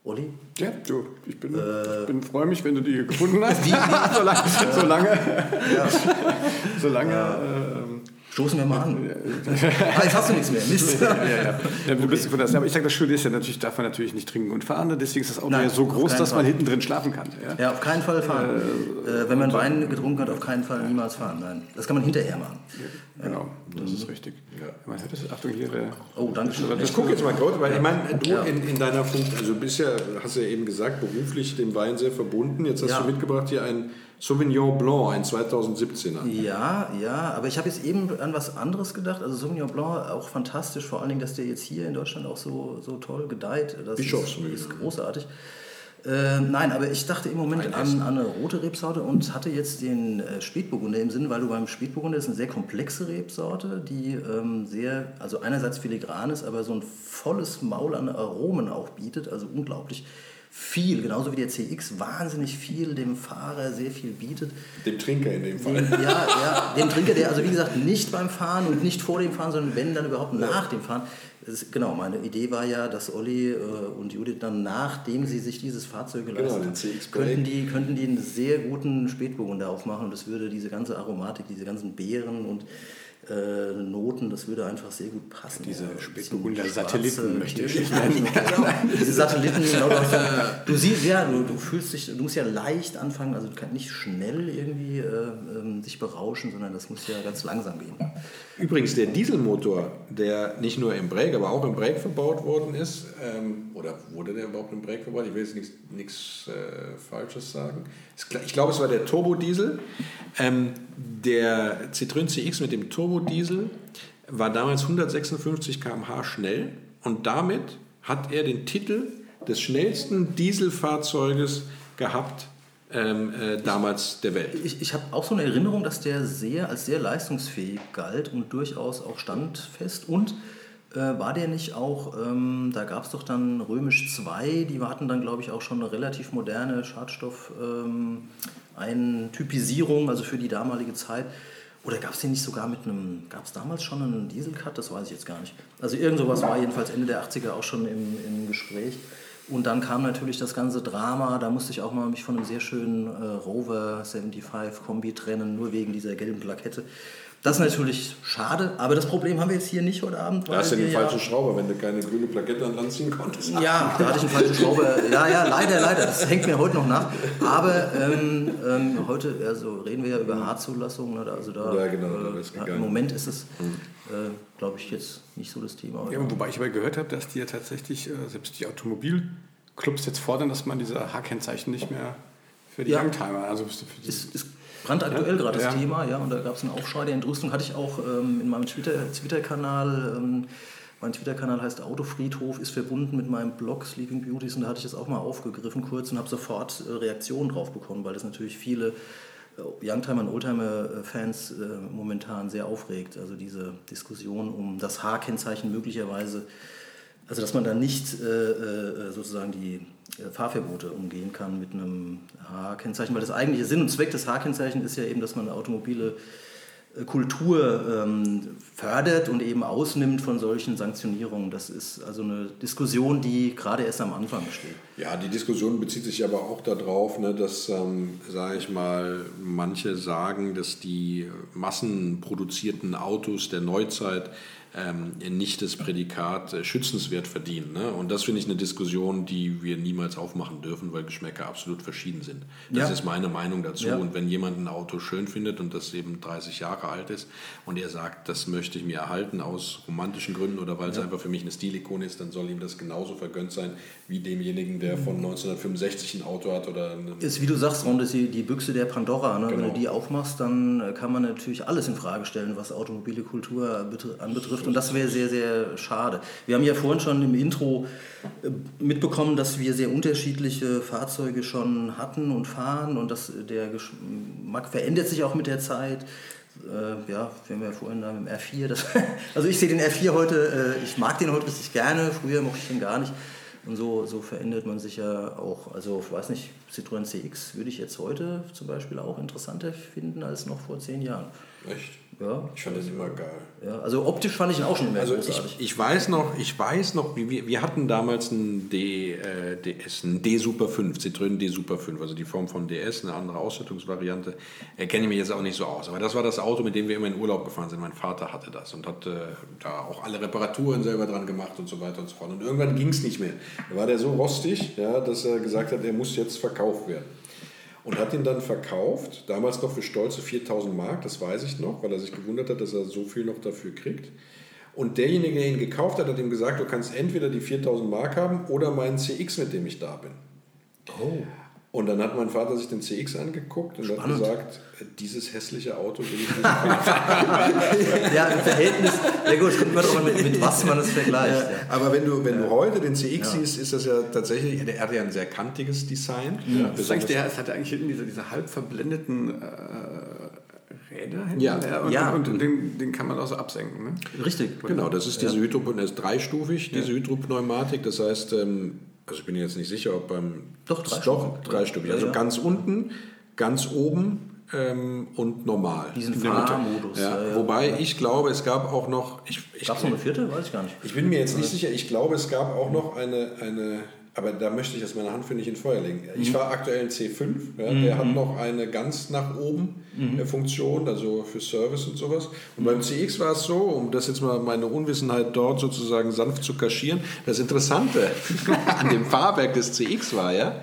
Olli? Ja, du, ich bin, äh, bin freue mich, wenn du die gefunden hast. Wie, solange, ja. solange ja. äh, Stoßen wir mal an. ah, jetzt hast du nichts mehr. Mist. Ja, ja, ja. du bist von das. Aber ich sage, das Schöne ist ja natürlich, darf man natürlich nicht trinken und fahren. Deswegen ist das Auto Nein, ja so groß, dass Fall. man hinten drin schlafen kann. Ja, ja auf keinen Fall fahren. Äh, äh, wenn man Wein getrunken hat, auf keinen Fall niemals fahren. Nein, das kann man hinterher machen. Genau, das ist richtig. Ja. Man hört das, Achtung hier. Der oh, danke schön. Ich gucke jetzt mal kurz, weil ich meine, du in, in deiner Funktion, also bist ja, hast ja eben gesagt, beruflich dem Wein sehr verbunden. Jetzt hast du mitgebracht hier ein Sauvignon Blanc, ein 2017er. Ja, ja, aber ich habe jetzt eben an was anderes gedacht. Also Sauvignon Blanc auch fantastisch, vor allen Dingen, dass der jetzt hier in Deutschland auch so, so toll gedeiht. Das Bischofsmühle. Ist, ist großartig. Äh, nein, aber ich dachte im Moment an, an, eine rote Rebsorte und hatte jetzt den äh, Spätburgunder im Sinn, weil du beim Spätburgunder ist eine sehr komplexe Rebsorte, die ähm, sehr, also einerseits filigran ist, aber so ein volles Maul an Aromen auch bietet, also unglaublich viel, genauso wie der CX, wahnsinnig viel dem Fahrer sehr viel bietet. Dem Trinker in dem Fall. Dem, ja, ja, dem Trinker, der also wie gesagt nicht beim Fahren und nicht vor dem Fahren, sondern wenn dann überhaupt nach dem Fahren. Ist, genau, meine Idee war ja, dass Olli äh, und Judith dann, nachdem sie sich dieses Fahrzeug geleistet genau, haben, könnten die, könnten die einen sehr guten Spätburgunder aufmachen und das würde diese ganze Aromatik, diese ganzen Beeren und äh, Noten, das würde einfach sehr gut passen. Diese ja, Spätburgunder Satelliten möchte ich nicht nennen. genau. Diese Satelliten, genau, du siehst, ja, du, du, fühlst dich, du musst ja leicht anfangen, also du kannst nicht schnell irgendwie äh, ähm, dich berauschen, sondern das muss ja ganz langsam gehen. Übrigens, der Dieselmotor, der nicht nur im Brake, aber auch im Brake verbaut worden ist, ähm, oder wurde der überhaupt im Brake verbaut? Ich will jetzt nichts äh, Falsches sagen. Ich glaube, es war der Turbodiesel. Ähm, der Citroën CX mit dem Turbodiesel war damals 156 km/h schnell und damit hat er den Titel des schnellsten Dieselfahrzeuges gehabt ähm, äh, damals der Welt. Ich, ich habe auch so eine Erinnerung, dass der sehr als sehr leistungsfähig galt und durchaus auch standfest. Und äh, war der nicht auch, ähm, da gab es doch dann Römisch 2, die hatten dann, glaube ich, auch schon eine relativ moderne Schadstoff-Eintypisierung, ähm, also für die damalige Zeit. Oder gab es den nicht sogar mit einem, gab es damals schon einen Dieselcut? Das weiß ich jetzt gar nicht. Also irgend sowas war jedenfalls Ende der 80er auch schon im, im Gespräch. Und dann kam natürlich das ganze Drama, da musste ich auch mal mich von einem sehr schönen äh, Rover 75 Kombi trennen, nur wegen dieser gelben Plakette. Das ist natürlich schade, aber das Problem haben wir jetzt hier nicht heute Abend. Da hast du den falschen ja Schrauber, wenn du keine grüne Plakette an Land ziehen konntest. Ja, da hatte ich einen falschen Schrauber. Ja, ja, leider, leider. Das hängt mir heute noch nach. Aber ähm, ähm, heute also reden wir ja über Haarzulassung. Ne? Also da, ja, genau, da äh, Im Moment ist es, mhm. Äh, glaube ich, jetzt nicht so das Thema. Ja, wobei ich aber gehört habe, dass die ja tatsächlich, äh, selbst die Automobilclubs jetzt fordern, dass man diese H-Kennzeichen nicht mehr für die ja. Youngtimer, also für die ist, ist brandaktuell ja, gerade das ja. Thema, ja, und da gab es einen Aufschrei der Entrüstung, hatte ich auch ähm, in meinem Twitter-Kanal. ähm, mein Twitter-Kanal heißt Autofriedhof, ist verbunden mit meinem Blog Sleeping Beauties und da hatte ich das auch mal aufgegriffen kurz und habe sofort äh, Reaktionen drauf bekommen, weil das natürlich viele Youngtimer und Oldtimer-Fans äh, momentan sehr aufregt. Also diese Diskussion um das H-Kennzeichen möglicherweise also dass man da nicht äh, äh, sozusagen die äh, Fahrverbote umgehen kann mit einem H-Kennzeichen, weil das eigentliche Sinn und Zweck des H-Kennzeichens ist ja eben, dass man automobile Kultur ähm, fördert und eben ausnimmt von solchen Sanktionierungen. Das ist also eine Diskussion, die gerade erst am Anfang steht. Ja, die Diskussion bezieht sich aber auch darauf, ne, dass, ähm, sage ich mal, manche sagen, dass die massenproduzierten Autos der Neuzeit ähm, nicht das Prädikat äh, schützenswert verdienen. Ne? Und das finde ich eine Diskussion, die wir niemals aufmachen dürfen, weil Geschmäcker absolut verschieden sind. Das ja. ist meine Meinung dazu. Ja. Und wenn jemand ein Auto schön findet und das eben 30 Jahre alt ist und er sagt, das möchte ich mir erhalten aus romantischen Gründen oder weil es einfach für mich eine Stilikone ist, dann soll ihm das genauso vergönnt sein wie demjenigen, der von 1965 ein Auto hat oder ist wie du sagst, Ron, das ist die, Büchse der Pandora. Ne? Genau. Wenn du die aufmachst, dann kann man natürlich alles in Frage stellen, was automobile Kultur anbetrifft. Und das wäre sehr, sehr schade. Wir haben ja vorhin schon im Intro äh, mitbekommen, dass wir sehr unterschiedliche Fahrzeuge schon hatten und fahren und dass der Geschmack verändert sich auch mit der Zeit. Äh, ja, wir haben ja vorhin da mit dem R4. Das, also ich sehe den R4 heute, äh, ich mag den heute richtig gerne, früher mochte ich den gar nicht. Und so, so verändert man sich ja auch. Also, ich weiß nicht, Citroën CX würde ich jetzt heute zum Beispiel auch interessanter finden als noch vor zehn Jahren. Echt? Ja. Ich fand das immer geil. Ja, also optisch fand ich ihn auch schon immer also großartig. Ich, ich weiß noch, ich weiß noch, wir, wir hatten damals einen D, äh, DS, einen D Super 5, Citroën D Super 5, also die Form von DS, eine andere Ausstattungsvariante. Äh, Kenne ich mich jetzt auch nicht so aus, aber das war das Auto, mit dem wir immer in Urlaub gefahren sind. Mein Vater hatte das und hat äh, da auch alle Reparaturen selber dran gemacht und so weiter und so fort. Und irgendwann ging es nicht mehr. Da war der so rostig, ja, dass er gesagt hat, er muss jetzt verkauft werden und hat ihn dann verkauft, damals noch für stolze 4000 Mark, das weiß ich noch, weil er sich gewundert hat, dass er so viel noch dafür kriegt. Und derjenige, der ihn gekauft hat, hat ihm gesagt, du kannst entweder die 4000 Mark haben oder meinen CX, mit dem ich da bin. Oh. Und dann hat mein Vater sich den CX angeguckt und Spannend. hat gesagt, dieses hässliche Auto will ich nicht Ja, im Verhältnis, ja gut, kommt immer darauf mit, mit was man es vergleicht. Ja. Aber wenn du, wenn du heute den CX siehst, ist das ja tatsächlich, der hat ja ein sehr kantiges Design. Ja. Das ist der, es hat eigentlich hinten diese, diese halb verblendeten äh, Räder hinten. Ja, und, ja. und, und den, den, kann man auch so absenken. Ne? Richtig. Genau, das ist diese ja. Hydro, das ist dreistufig, diese ja. Hydropneumatik. Das heißt, ähm, also ich bin jetzt nicht sicher, ob beim... Doch, drei Doch, dreistufig. Also ganz unten, ganz oben ähm, und normal. Diesen Fahrmodus. Ja, ja, wobei ja. ich glaube, es gab auch noch. Gab es noch eine vierte? Weiß ich gar nicht. Ich bin mir jetzt nicht sicher. Ich glaube, es gab auch noch eine, eine aber da möchte ich jetzt meine Hand für nicht in Feuer legen. Ich mhm. fahre aktuell in C5, ja, mhm. der hat noch eine ganz nach oben mhm. Funktion, also für Service und sowas. Und beim CX war es so, um das jetzt mal meine Unwissenheit dort sozusagen sanft zu kaschieren, das Interessante an dem Fahrwerk des CX war ja,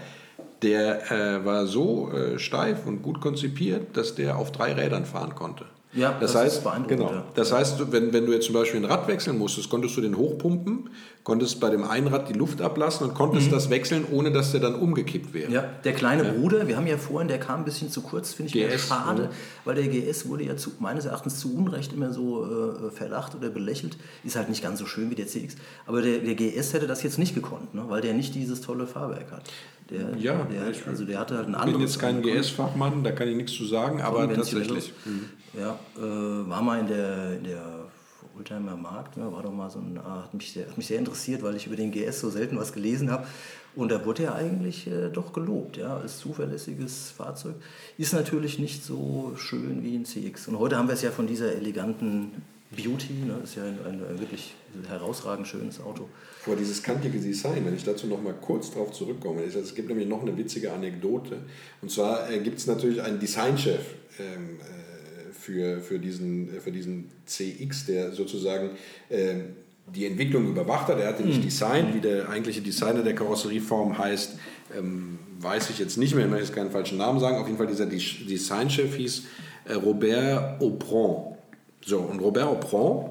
der äh, war so äh, steif und gut konzipiert, dass der auf drei Rädern fahren konnte. Ja, das, das heißt, genau. Ja. Das heißt, wenn, wenn du jetzt zum Beispiel ein Rad wechseln musstest, konntest du den hochpumpen, konntest bei dem einen Rad die Luft ablassen und konntest mhm. das wechseln, ohne dass der dann umgekippt wäre. Ja, der kleine ja. Bruder, wir haben ja vorhin, der kam ein bisschen zu kurz, finde ich GS, schade, ja. weil der GS wurde ja zu, meines Erachtens zu Unrecht immer so äh, verlacht oder belächelt. Ist halt nicht ganz so schön wie der CX. Aber der, der GS hätte das jetzt nicht gekonnt, ne? weil der nicht dieses tolle Fahrwerk hat. Der, ja, der, also der hatte halt ein anderes. Ich bin jetzt kein GS-Fachmann, da kann ich nichts zu sagen, aber tatsächlich. Mhm. Ja, äh, war mal in der, in der Oldtimer Markt, ja, war doch mal so ein, ah, hat, mich sehr, hat mich sehr interessiert, weil ich über den GS so selten was gelesen habe. Und da wurde er eigentlich äh, doch gelobt, ja, als zuverlässiges Fahrzeug. Ist natürlich nicht so schön wie ein CX. Und heute haben wir es ja von dieser eleganten Beauty, ne, ist ja ein, ein, wirklich herausragend schönes Auto. Vor dieses kantige Design, wenn ich dazu noch mal kurz drauf zurückkomme, ist, es gibt nämlich noch eine witzige Anekdote. Und zwar äh, gibt es natürlich einen Designchef ähm, äh, für, für, diesen, für diesen CX, der sozusagen äh, die Entwicklung überwacht hat. Er hat den nicht mhm. designt, wie der eigentliche Designer der Karosserieform heißt, ähm, weiß ich jetzt nicht mehr, ich möchte jetzt keinen falschen Namen sagen. Auf jeden Fall dieser Designchef hieß äh, Robert Aupron. So, und Robert Aupron.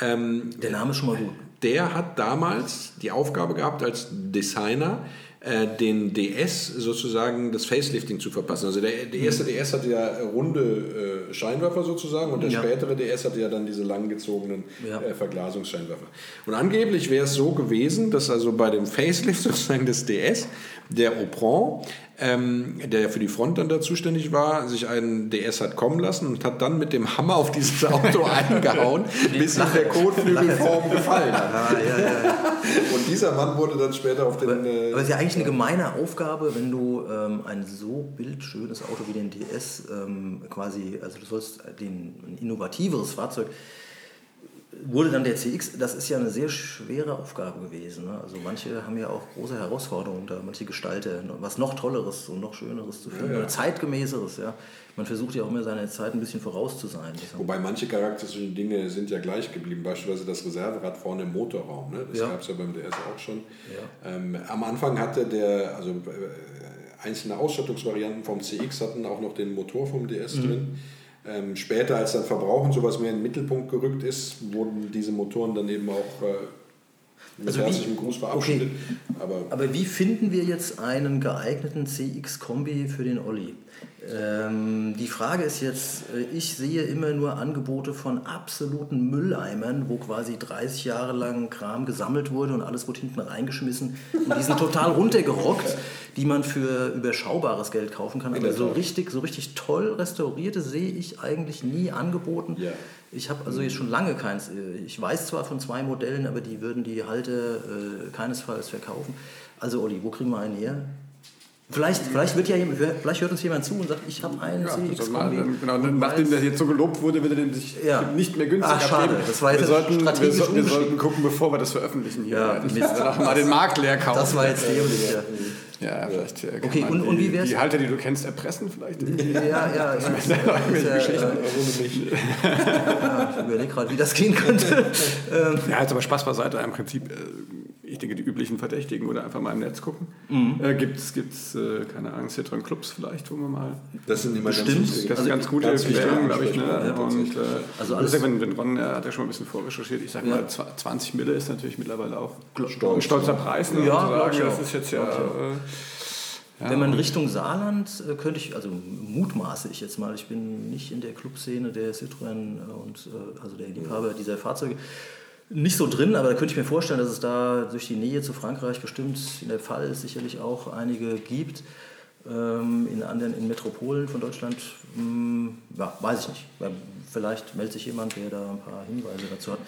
Ähm, der Name ist schon mal gut. Der hat damals die Aufgabe gehabt, als Designer äh, den DS sozusagen das Facelifting zu verpassen. Also der, der erste DS hatte ja runde äh, Scheinwerfer sozusagen und der ja. spätere DS hatte ja dann diese langgezogenen ja. äh, Verglasungsscheinwerfer. Und angeblich wäre es so gewesen, dass also bei dem Facelift sozusagen des DS der Opron ähm, der für die Front dann da zuständig war, sich einen DS hat kommen lassen und hat dann mit dem Hammer auf dieses Auto eingehauen, bis sich der Kotflügelform gefallen hat. Ja, ja, ja, und dieser Mann wurde dann später auf den... Aber, äh, aber es ist ja eigentlich eine gemeine Aufgabe, wenn du ähm, ein so bildschönes Auto wie den DS ähm, quasi, also du sollst den, ein innovativeres Fahrzeug wurde dann der CX, das ist ja eine sehr schwere Aufgabe gewesen. Ne? Also manche haben ja auch große Herausforderungen da, manche Gestalter, was noch Tolleres und noch Schöneres zu finden, ja, ja. oder zeitgemäßeres. Ja? Man versucht ja auch immer seiner Zeit ein bisschen voraus zu sein. Wobei manche charakteristischen Dinge sind ja gleich geblieben, beispielsweise das Reserverad vorne im Motorraum. Ne? Das ja. gab es ja beim DS auch schon. Ähm, am Anfang hatte der, also äh, einzelne Ausstattungsvarianten vom CX hatten auch noch den Motor vom DS mhm. drin. Ähm, später, als dann Verbrauch und sowas mehr in den Mittelpunkt gerückt ist, wurden diese Motoren dann eben auch äh, mit also herzlichem Gruß verabschiedet. Okay. Aber, Aber wie finden wir jetzt einen geeigneten CX-Kombi für den Olli? Ähm, die Frage ist jetzt, äh, ich sehe immer nur Angebote von absoluten Mülleimern, wo quasi 30 Jahre lang Kram gesammelt wurde und alles wurde hinten reingeschmissen und die sind total runtergerockt, die man für überschaubares Geld kaufen kann. Aber so richtig, so richtig toll restaurierte sehe ich eigentlich nie angeboten. Ja. Ich habe also jetzt schon lange keins. Äh, ich weiß zwar von zwei Modellen, aber die würden die Halte äh, keinesfalls verkaufen. Also Olli, wo kriegen wir einen her? Vielleicht, vielleicht, wird ja, vielleicht hört uns jemand zu und sagt, ich habe einen ja, CX-Kombi. Genau, nachdem der jetzt so gelobt wurde, wird er den sich ja. nicht mehr günstiger Ach, schade. Das war wir, sollten, wir, so, wir sollten gucken, bevor wir das veröffentlichen hier. Ja, Mist. Also mal den Markt leer kaufen. Das war jetzt dämlich, ja. Ja, vielleicht äh, kann okay, und, und wie wär's? Die Halter, die du kennst, erpressen vielleicht? Ja, ja, ja, ja, Geschichten. Äh, ja, ich überlege gerade, wie das gehen könnte. Ähm, ja, jetzt aber Spaß beiseite. Im Prinzip, äh, ich denke, die üblichen Verdächtigen oder einfach mal im Netz gucken. Mhm. Äh, Gibt es, äh, keine Ahnung, Citroën Clubs vielleicht, wo wir mal... Das sind immer Bestimmt. Ganz, das also ganz gute Empfehlungen, glaube ich. Ne? Ja, und, äh, also alles wenn, wenn Ron, er hat ja schon ein bisschen vorrecherchiert, ich sage mal, 20 Mille ist natürlich mittlerweile auch Stolz, ein stolzer Preis. Ne, ja, sagen, das ist jetzt ja... Ja, Wenn man Richtung Saarland, äh, könnte ich, also mutmaße ich jetzt mal, ich bin nicht in der Clubszene der Citroën und äh, also der Liebhaber dieser Fahrzeuge, nicht so drin, aber da könnte ich mir vorstellen, dass es da durch die Nähe zu Frankreich bestimmt in der Fall sicherlich auch einige gibt. Ähm, in anderen in Metropolen von Deutschland, hm, ja, weiß ich nicht. Vielleicht meldet sich jemand, der da ein paar Hinweise dazu hat.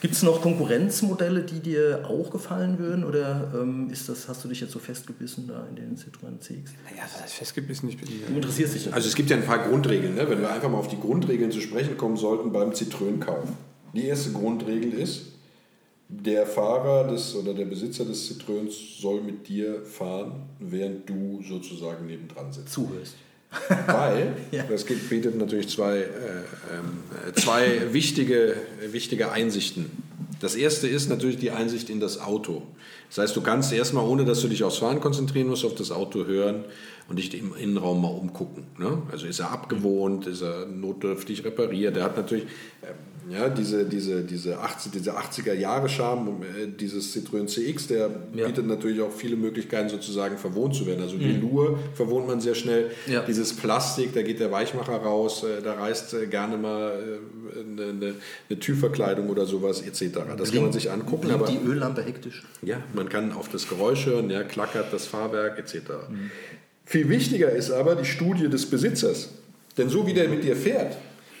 Gibt es noch Konkurrenzmodelle, die dir auch gefallen würden? Oder ähm, ist das, hast du dich jetzt so festgebissen da in den Citroën CX? Naja, was heißt festgebissen? Ich bin, du interessierst dich. Also es gibt ja ein paar Grundregeln, ne? wenn wir einfach mal auf die Grundregeln zu sprechen kommen sollten beim Citroën-Kauf. Die erste Grundregel ist, der Fahrer des, oder der Besitzer des Citroëns soll mit dir fahren, während du sozusagen nebendran sitzt. Zuhörst. Weil, ja. das bietet natürlich zwei, äh, äh, zwei wichtige, wichtige Einsichten. Das erste ist natürlich die Einsicht in das Auto. Das heißt, du kannst erstmal, ohne dass du dich aufs Fahren konzentrieren musst, auf das Auto hören und dich im Innenraum mal umgucken. Ne? Also ist er abgewohnt, ist er notdürftig repariert. Er hat natürlich ähm, ja, diese, diese, diese, 80, diese 80er-Jahre-Charme, äh, dieses Citroën CX, der ja. bietet natürlich auch viele Möglichkeiten, sozusagen verwohnt zu werden. Also mhm. Velour verwohnt man sehr schnell. Ja. Dieses Plastik, da geht der Weichmacher raus, äh, da reißt äh, gerne mal eine, eine, eine Türverkleidung oder sowas etc. Das kann man sich angucken. Aber die Öllampe hektisch. Ja, man kann auf das Geräusch hören, ja, klackert das Fahrwerk etc. Mhm. Viel wichtiger ist aber die Studie des Besitzers. Denn so wie der mit dir fährt,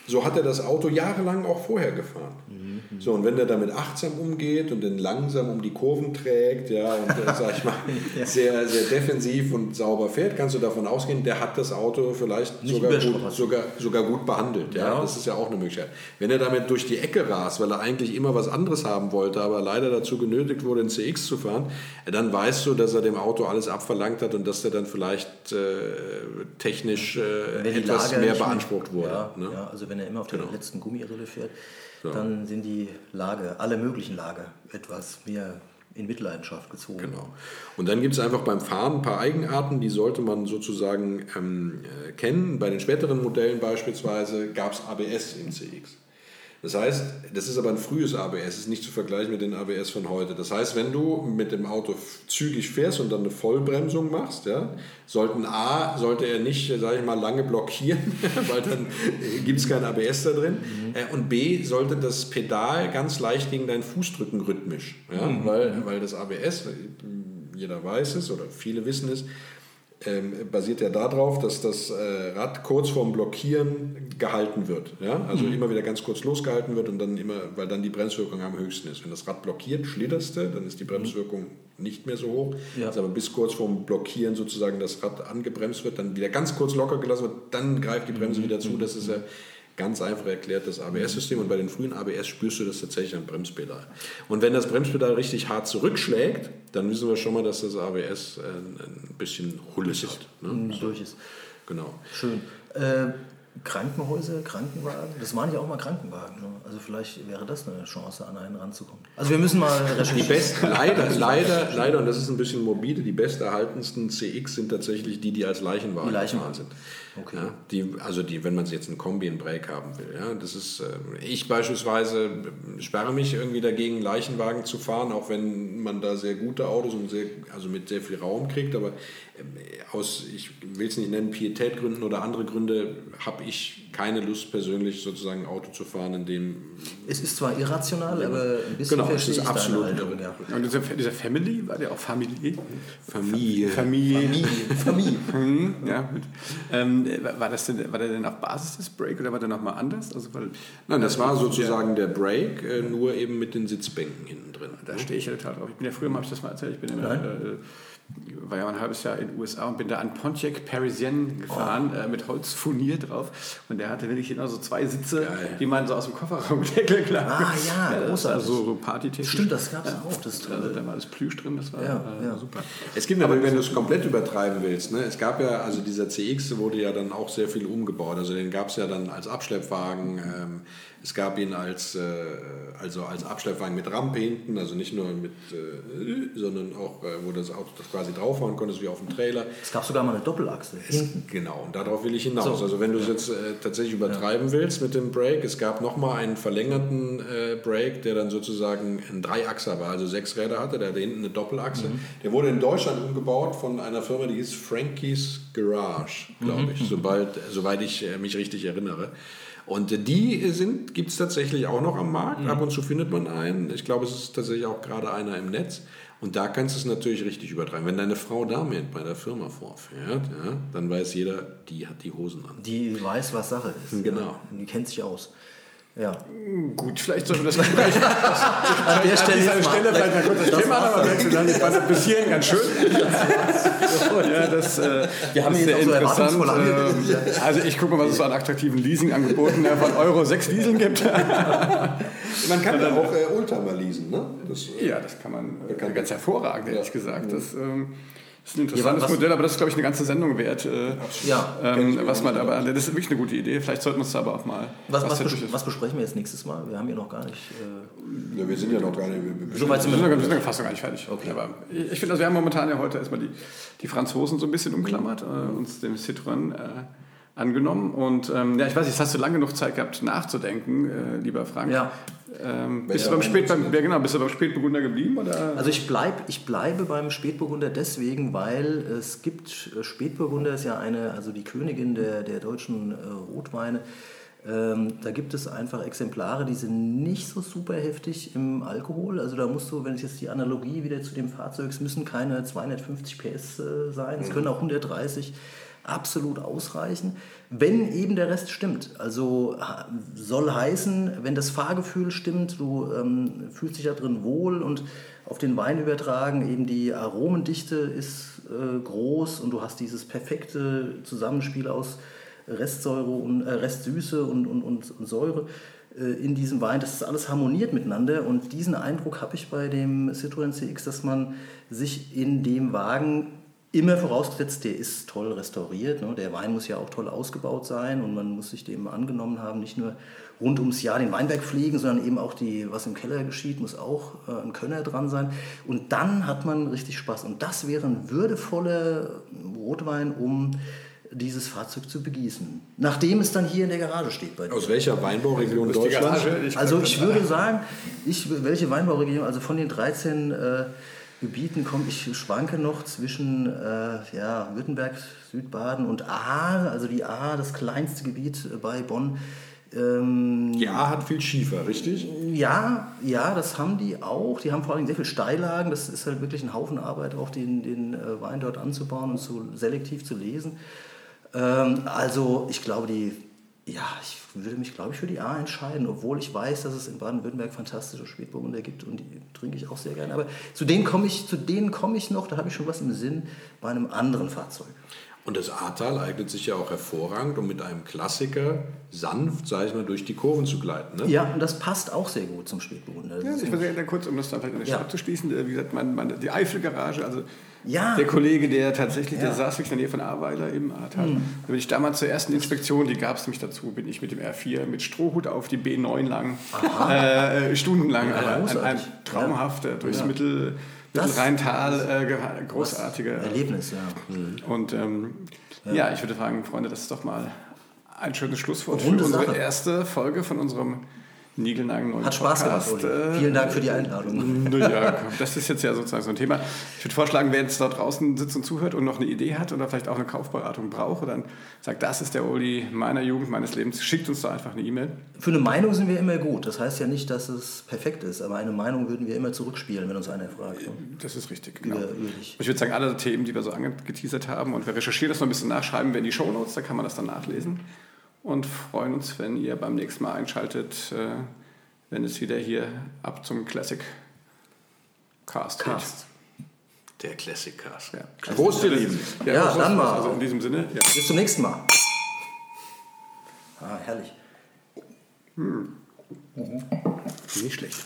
so hat er das Auto jahrelang auch vorher gefahren. Mhm. So, und wenn der damit achtsam umgeht und den langsam um die Kurven trägt, ja, und äh, sag ich mal, ja. sehr, sehr defensiv und sauber fährt, kannst du davon ausgehen, der hat das Auto vielleicht sogar gut, sogar, sogar gut behandelt. Ja? ja? Das ist ja auch eine Möglichkeit. Wenn er damit durch die Ecke rast, weil er eigentlich immer was anderes haben wollte, aber leider dazu genötigt wurde, in CX zu fahren, dann weißt du, dass er dem Auto alles abverlangt hat und dass der dann vielleicht äh, technisch äh, etwas mehr beansprucht wurde. Ja, ne? also wenn er immer auf der genau. letzten Gummirille fährt, ja. dann sind die Lager, alle möglichen Lager, etwas mehr in Mitleidenschaft gezogen. Genau. Und dann gibt es einfach beim Fahren ein paar Eigenarten, die sollte man sozusagen ähm, äh, kennen. Bei den späteren Modellen beispielsweise gab es ABS im CX. Das heißt, das ist aber ein frühes ABS, ist nicht zu vergleichen mit den ABS von heute. Das heißt, wenn du mit dem Auto zügig fährst und dann eine Vollbremsung machst, ja, sollten A, sollte er nicht, sage ich mal, lange blockieren, weil dann gibt es kein ABS da drin. Mhm. Und B, sollte das Pedal ganz leicht gegen deinen Fuß drücken, rhythmisch. Ja, mhm. weil, weil das ABS, jeder weiß es oder viele wissen es, ähm, basiert ja darauf, dass das äh, Rad kurz vorm Blockieren gehalten wird. Ja? Also mhm. immer wieder ganz kurz losgehalten wird und dann immer, weil dann die Bremswirkung am höchsten ist. Wenn das Rad blockiert, schlitterst du, dann ist die Bremswirkung nicht mehr so hoch. Ja. Also aber bis kurz vorm Blockieren sozusagen das Rad angebremst wird, dann wieder ganz kurz locker gelassen wird, dann greift die Bremse mhm. wieder zu. Das ist ja Ganz einfach erklärt das ABS-System und bei den frühen ABS spürst du das tatsächlich am Bremspedal. Und wenn das Bremspedal richtig hart zurückschlägt, dann wissen wir schon mal, dass das ABS ein, ein bisschen Hulles hat. Ne? Durch ist. Genau. Schön. Äh, Krankenhäuser, Krankenwagen, das waren ja auch mal Krankenwagen. Ne? Also vielleicht wäre das eine Chance, an einen ranzukommen. Also wir müssen mal recherchieren. Die besten, leider, leider, leider, und das ist ein bisschen morbide, die besterhaltensten CX sind tatsächlich die, die als Leichenwagen, Leichenwagen. sind. Okay. Ja, die, also die, wenn man jetzt einen Kombi in Break haben will. Ja, das ist, äh, ich beispielsweise sperre mich irgendwie dagegen, Leichenwagen zu fahren, auch wenn man da sehr gute Autos und sehr, also mit sehr viel Raum kriegt. Aber äh, aus, ich will es nicht nennen, Pietätgründen oder andere Gründe, habe ich keine Lust persönlich sozusagen ein Auto zu fahren, in dem... Es ist zwar irrational, ja, aber ein bisschen genau, es ist absolut irre. Ja. Und dieser, dieser Family, war der auch Familie? Familie. Familie. Familie. Familie. Familie. ja, ähm, war, das denn, war der denn auf Basis des Break oder war der nochmal anders? Also, weil, Nein, das war sozusagen der, der Break, äh, nur eben mit den Sitzbänken hinten drin. Da stehe ich ja total drauf. Ich bin ja früher, habe ich das mal erzählt, ich bin immer... War ja ein halbes Jahr in den USA und bin da an Pontiac Parisienne gefahren oh. äh, mit Holzfurnier drauf. Und der hatte wirklich genau so zwei Sitze, Geil. die man so aus dem Kofferraumdeckel klar. Ah ja, ja großartig. Also so partytechnisch. Stimmt, das gab es ja. auch. Das also, da war das Plüsch drin, das war ja, äh, ja. super. Es gibt aber, wenn du es komplett übertreiben willst, ne, es gab ja, also dieser CX wurde ja dann auch sehr viel umgebaut. Also den gab es ja dann als Abschleppwagen. Ähm, es gab ihn als, äh, also als Abschleppwagen mit Rampe hinten, also nicht nur mit, äh, sondern auch, äh, wo das Auto quasi drauffahren konntest, wie auf dem Trailer. Es gab sogar mal eine Doppelachse. Es, genau, und darauf will ich hinaus. So. Also wenn du es jetzt äh, tatsächlich übertreiben ja. willst mit dem Brake, es gab nochmal einen verlängerten äh, Brake, der dann sozusagen ein Dreiachser war, also sechs Räder hatte, der hatte hinten eine Doppelachse. Mhm. Der wurde in Deutschland umgebaut von einer Firma, die hieß Frankie's Garage, glaube mhm. ich, sobald, soweit ich äh, mich richtig erinnere. Und die sind, gibt es tatsächlich auch noch am Markt. Mhm. Ab und zu findet man einen. Ich glaube, es ist tatsächlich auch gerade einer im Netz. Und da kannst du es natürlich richtig übertreiben. Wenn deine Frau damit bei der Firma vorfährt, ja, dann weiß jeder, die hat die Hosen an. Die weiß, was Sache ist. Genau. Ja. Die kennt sich aus. Ja. Gut, vielleicht sollten wir das gleich an der Stelle, an Stelle vielleicht mal kurz das Thema nochmal wechseln. Ich fand bis hierhin ganz schön. ja, das, äh, wir haben ist sehr interessant. So also ich gucke mal, was es so an attraktiven Leasingangeboten von Euro 6 Leasing gibt. man kann ja auch äh, Oldtimer leasen, ne? Das, äh, ja, das kann man, kann ganz hervorragend, ehrlich ja. gesagt. Das, ähm, Das ist ein interessantes was- Modell, aber das ist, glaube ich, eine ganze Sendung wert. Äh, Ja. ähm, was man aber, das ist wirklich eine gute Idee. Vielleicht sollten wir uns da aber auch mal. Was, was, bes was besprechen wir jetzt nächstes Mal? Wir haben hier noch gar nicht. Äh, Ja, wir sind ja noch gar nicht. wir- wir- so weit sind Wir wir sind wir sind fast noch gar nicht fertig. Aber ich ich finde, also wir haben momentan ja heute erstmal die, die Franzosen so ein bisschen umklammert, äh, uns dem Citroën äh, angenommen. Und ähm, ja, ich weiß nicht, hast du lange genug Zeit gehabt nachzudenken, äh, lieber Frank? Ja. Ähm, bist, du beim Spät, beim, ja, genau, bist du beim Spätburgunder geblieben? Oder? Also ich, bleib, ich bleibe beim Spätburgunder deswegen, weil es gibt, äh, Spätburgunder ist ja eine, also die Königin der, der deutschen äh, Rotweine. Ähm, da gibt es einfach Exemplare, die sind nicht so super heftig im Alkohol. Also da musst du, wenn ich jetzt die Analogie wieder zu dem Fahrzeug, es müssen keine 250 PS äh, sein, es können auch 130 absolut ausreichen, wenn eben der Rest stimmt. Also soll heißen, wenn das Fahrgefühl stimmt, du ähm, fühlst dich da drin wohl und auf den Wein übertragen, eben die Aromendichte ist äh, groß und du hast dieses perfekte Zusammenspiel aus Restsäure und äh, Restsüße und, und, und, und Säure äh, in diesem Wein. Das ist alles harmoniert miteinander und diesen Eindruck habe ich bei dem Citroën CX, dass man sich in dem Wagen immer vorausgesetzt, der ist toll restauriert. Ne? Der Wein muss ja auch toll ausgebaut sein und man muss sich dem angenommen haben, nicht nur rund ums Jahr den Weinberg pflegen, sondern eben auch die, was im Keller geschieht, muss auch äh, ein Könner dran sein. Und dann hat man richtig Spaß. Und das wäre ein würdevoller Rotwein, um dieses Fahrzeug zu begießen. Nachdem es dann hier in der Garage steht bei dir. Aus welcher Weinbauregion ich Also ich würde sagen, ich, welche Weinbauregion, also von den 13 äh, Gebieten komme ich schwanke noch zwischen äh, ja, Württemberg, Südbaden und Ahr, also die Ahr, das kleinste Gebiet äh, bei Bonn. Ähm, Die A hat viel Schiefer, richtig? ja, ja, das haben die auch. Die haben vor allem sehr viel Steillagen. Das ist halt wirklich ein Haufen Arbeit, auch den, den äh, Wein dort anzubauen und so selektiv zu lesen. Ähm, also ich glaube, die, ja, ich würde mich, glaube ich, für die A entscheiden, obwohl ich weiß, dass es in Baden-Württemberg fantastische Spätburgunder gibt und die trinke ich auch sehr gerne. Aber zu denen komme ich, zu denen komme ich noch, da habe ich schon was im Sinn, bei einem anderen Fahrzeug. Und das Ahrtal eignet sich ja auch hervorragend, um mit einem Klassiker sanft, sage ich mal, durch die Kurven zu gleiten. Ne? Ja, und das passt auch sehr gut zum Spätburgunder. Ja, ich würde gerne kurz, um das dann vielleicht an der Ja. Stadt zu schließen, äh, wie gesagt, mein, meine, die Eifelgarage, also Ja. der Kollege, der tatsächlich, der Ja. saß wirklich in der Nähe von Ahrweiler im Ahrtal. Da bin ich damals zur ersten Inspektion, die gab es nämlich dazu, bin ich mit dem R4 mit Strohhut auf die B9 lang, äh, stundenlang, Ja, aber ein, ein großartig. traumhafter, durchs Ja. Mittel, Mittelrheintal, äh, großartiger. Erlebnis, ja. Und ähm, ja. ich würde fragen, Freunde, das ist doch mal ein schönes Schlusswort Runde für unsere Sache. erste Folge von unserem Niegelnagen neuen Hat Spaß gemacht, Podcast. Uli. Äh, Vielen Dank für die Einladung. naja, komm, das ist jetzt ja sozusagen so ein Thema. Ich würde vorschlagen, wer jetzt da draußen sitzt und zuhört und noch eine Idee hat oder vielleicht auch eine Kaufberatung braucht dann sagt, das ist der Uli meiner Jugend, meines Lebens, schickt uns da einfach eine E-Mail. Für eine Meinung sind wir immer gut. Das heißt ja nicht, dass es perfekt ist, aber eine Meinung würden wir immer zurückspielen, wenn uns einer fragt. ne? Das ist richtig, genau. Über-. Ich würde sagen, alle Themen, die wir so angeteasert haben und wir recherchieren das noch ein bisschen nach, schreiben wir in die Shownotes, da kann man das dann nachlesen und freuen uns, wenn ihr beim nächsten Mal einschaltet, äh, wenn es wieder hier ab zum Classic Cast geht. Cast. Der Classic Cast. Ja. Prost, ihr Lieben. Ja, Prost, dann mal. Also in diesem Sinne, ja. Bis zum nächsten Mal. Ah, herrlich. nicht schlecht.